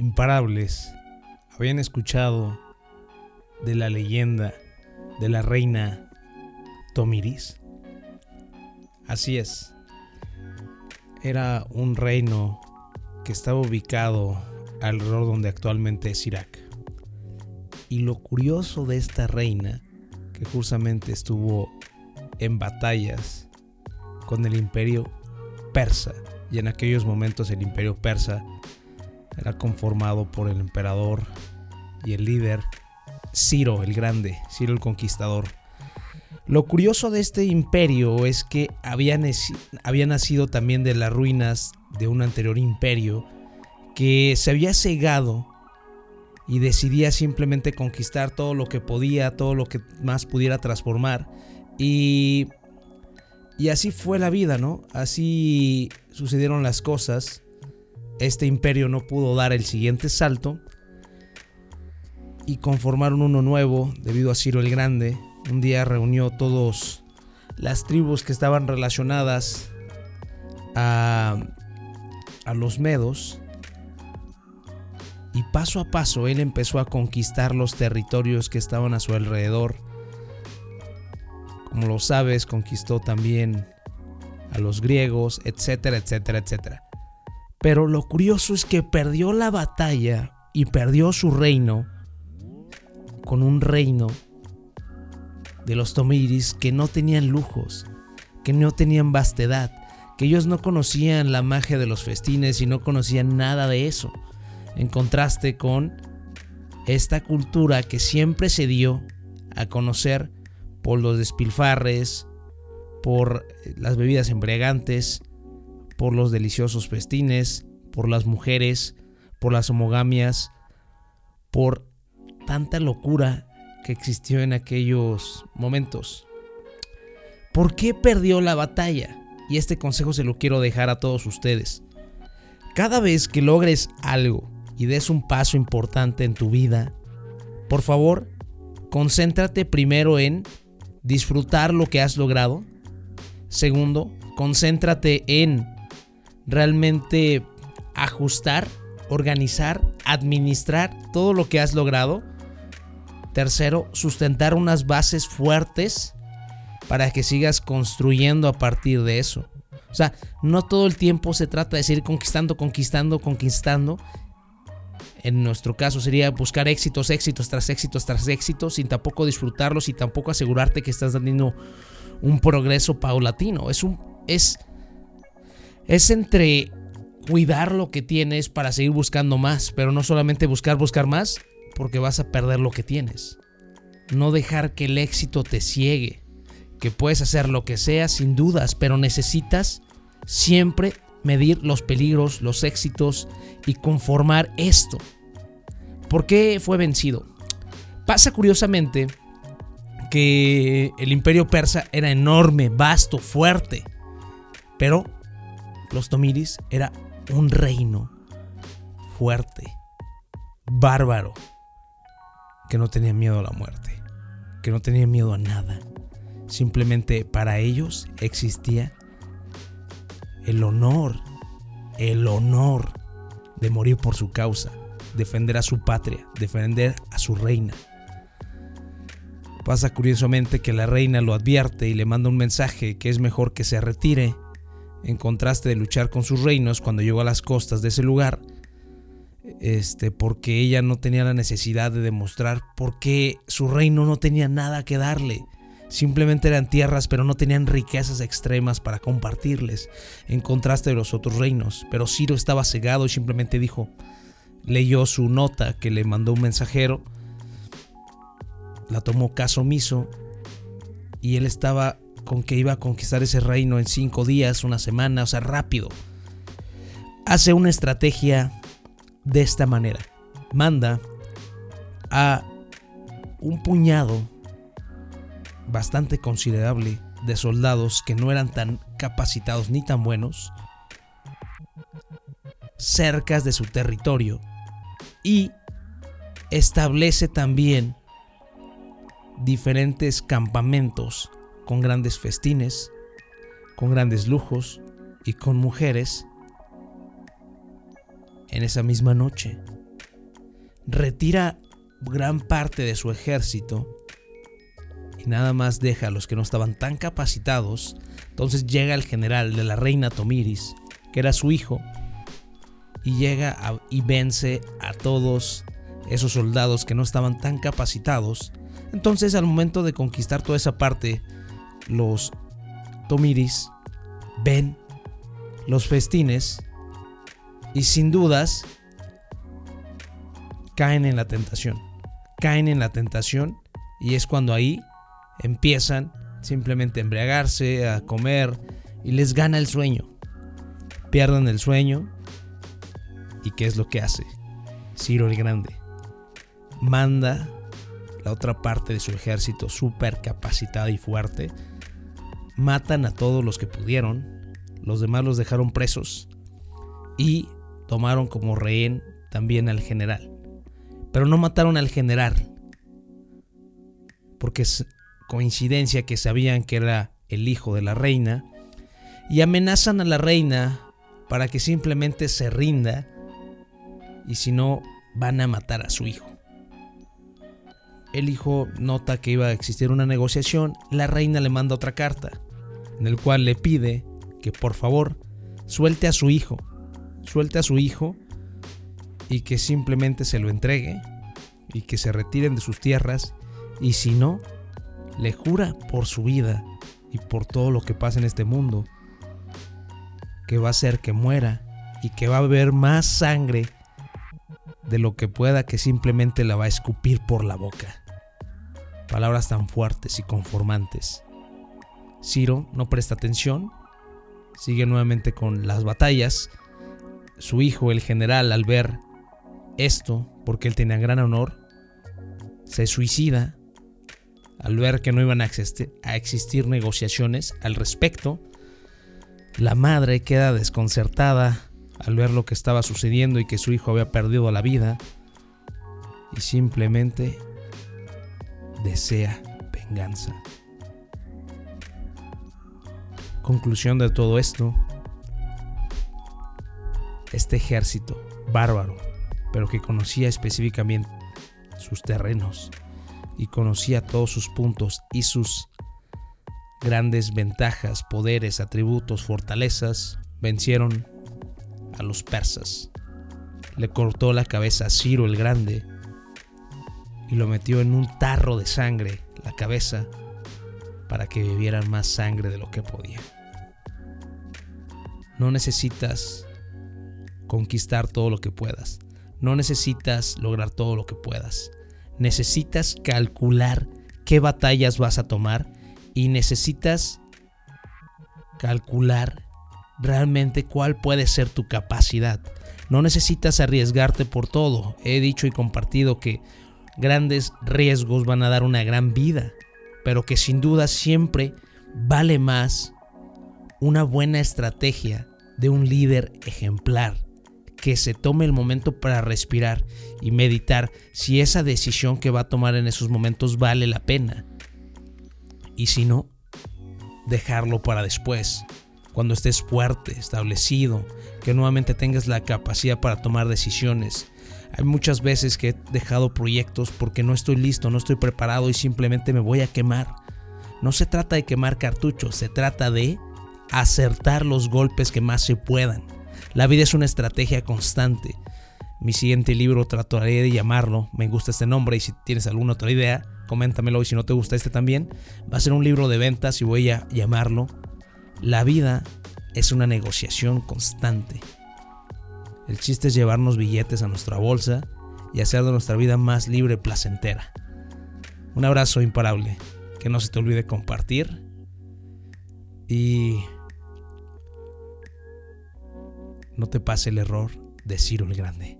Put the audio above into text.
imparables habían escuchado de la leyenda de la reina Tomiris? Así es. Era un reino que estaba ubicado alrededor donde actualmente es Irak. Y lo curioso de esta reina, que justamente estuvo en batallas con el imperio persa, y en aquellos momentos el imperio persa era conformado por el emperador y el líder Ciro el Grande, Ciro el Conquistador. Lo curioso de este imperio es que había, nacido también de las ruinas de un anterior imperio que se había cegado y decidía simplemente conquistar todo lo que podía, todo lo que más pudiera transformar. Y, y así fue la vida, ¿no? Así sucedieron las cosas. Este imperio no pudo dar el siguiente salto y conformaron uno nuevo debido a Ciro el Grande. Un día reunió todos las tribus que estaban relacionadas a, a los medos y paso a paso él empezó a conquistar los territorios que estaban a su alrededor. Como lo sabes, conquistó también a los griegos, etcétera, etcétera, etcétera. Pero lo curioso es que perdió la batalla y perdió su reino con un reino de los Tomiris que no tenían lujos, que no tenían vastedad, que ellos no conocían la magia de los festines y no conocían nada de eso en contraste con esta cultura que siempre se dio a conocer por los despilfarres, por las bebidas embriagantes, por los deliciosos festines, por las mujeres, por las homogamias, por tanta locura que existió en aquellos momentos. ¿Por qué perdió la batalla? Y este consejo se lo quiero dejar a todos ustedes. Cada vez que logres algo y des un paso importante en tu vida, por favor, concéntrate primero en disfrutar lo que has logrado. Segundo, concéntrate en realmente ajustar, organizar, administrar todo lo que has logrado. Tercero, sustentar unas bases fuertes para que sigas construyendo a partir de eso. O sea, no todo el tiempo se trata de seguir conquistando, conquistando, conquistando en nuestro caso sería buscar éxitos, éxitos tras éxitos tras éxitos, sin tampoco disfrutarlos y tampoco asegurarte que estás dando un progreso paulatino. Es un es es entre cuidar lo que tienes para seguir buscando más, pero no solamente buscar buscar más, porque vas a perder lo que tienes. No dejar que el éxito te ciegue, que puedes hacer lo que sea sin dudas, pero necesitas siempre medir los peligros, los éxitos y conformar esto. ¿Por qué fue vencido? Pasa curiosamente que el imperio persa era enorme, vasto, fuerte, pero los Tomiris era un reino fuerte, bárbaro, que no tenía miedo a la muerte, que no tenía miedo a nada. Simplemente para ellos existía el honor, el honor de morir por su causa, defender a su patria, defender a su reina. Pasa curiosamente que la reina lo advierte y le manda un mensaje que es mejor que se retire, en contraste de luchar con sus reinos cuando llegó a las costas de ese lugar, este, porque ella no tenía la necesidad de demostrar por qué su reino no tenía nada que darle. Simplemente eran tierras, pero no tenían riquezas extremas para compartirles, en contraste de los otros reinos. Pero Ciro estaba cegado y simplemente dijo, leyó su nota que le mandó un mensajero, la tomó caso omiso y él estaba con que iba a conquistar ese reino en cinco días, una semana, o sea, rápido. Hace una estrategia de esta manera. Manda a un puñado bastante considerable de soldados que no eran tan capacitados ni tan buenos cercas de su territorio y establece también diferentes campamentos con grandes festines, con grandes lujos y con mujeres en esa misma noche retira gran parte de su ejército y nada más deja a los que no estaban tan capacitados. Entonces llega el general de la reina Tomiris, que era su hijo, y llega y vence a todos esos soldados que no estaban tan capacitados. Entonces al momento de conquistar toda esa parte, los Tomiris ven los festines y sin dudas caen en la tentación. Caen en la tentación y es cuando ahí empiezan simplemente a embriagarse, a comer y les gana el sueño. Pierden el sueño y ¿qué es lo que hace? Ciro el Grande manda la otra parte de su ejército súper capacitada y fuerte. Matan a todos los que pudieron. Los demás los dejaron presos. Y tomaron como rehén también al general. Pero no mataron al general. Porque es coincidencia que sabían que era el hijo de la reina. Y amenazan a la reina para que simplemente se rinda. Y si no, van a matar a su hijo. El hijo nota que iba a existir una negociación, la reina le manda otra carta, en el cual le pide que por favor suelte a su hijo, suelte a su hijo y que simplemente se lo entregue y que se retiren de sus tierras y si no, le jura por su vida y por todo lo que pasa en este mundo que va a ser que muera y que va a beber más sangre de lo que pueda que simplemente la va a escupir por la boca. Palabras tan fuertes y conformantes. Ciro no presta atención, sigue nuevamente con las batallas. Su hijo, el general, al ver esto, porque él tenía gran honor, se suicida al ver que no iban a existir, existir negociaciones al respecto. La madre queda desconcertada al ver lo que estaba sucediendo y que su hijo había perdido la vida y simplemente desea venganza. Conclusión de todo esto, este ejército bárbaro, pero que conocía específicamente sus terrenos y conocía todos sus puntos y sus grandes ventajas, poderes, atributos, fortalezas, vencieron a los persas. Le cortó la cabeza a Ciro el Grande y lo metió en un tarro de sangre, la cabeza, para que bebieran más sangre de lo que podía. No necesitas conquistar todo lo que puedas. No necesitas lograr todo lo que puedas. Necesitas calcular qué batallas vas a tomar y necesitas calcular realmente cuál puede ser tu capacidad. No necesitas arriesgarte por todo. He dicho y compartido que grandes riesgos van a dar una gran vida, pero que sin duda siempre vale más una buena estrategia de un líder ejemplar que se tome el momento para respirar y meditar si esa decisión que va a tomar en esos momentos vale la pena. Y si no, dejarlo para después cuando estés fuerte, establecido, que nuevamente tengas la capacidad para tomar decisiones. Hay muchas veces que he dejado proyectos porque no estoy listo, no estoy preparado y simplemente me voy a quemar. No se trata de quemar cartuchos, se trata de acertar los golpes que más se puedan. La vida es una estrategia constante. Mi siguiente libro trataré de llamarlo, me gusta este nombre y si tienes alguna otra idea, coméntamelo y si no te gusta este también, va a ser un libro de ventas y voy a llamarlo la vida es una negociación constante. El chiste es llevarnos billetes a nuestra bolsa y hacer de nuestra vida más libre y placentera. Un abrazo imparable. Que no se te olvide compartir. Y no te pase el error de Ciro el Grande.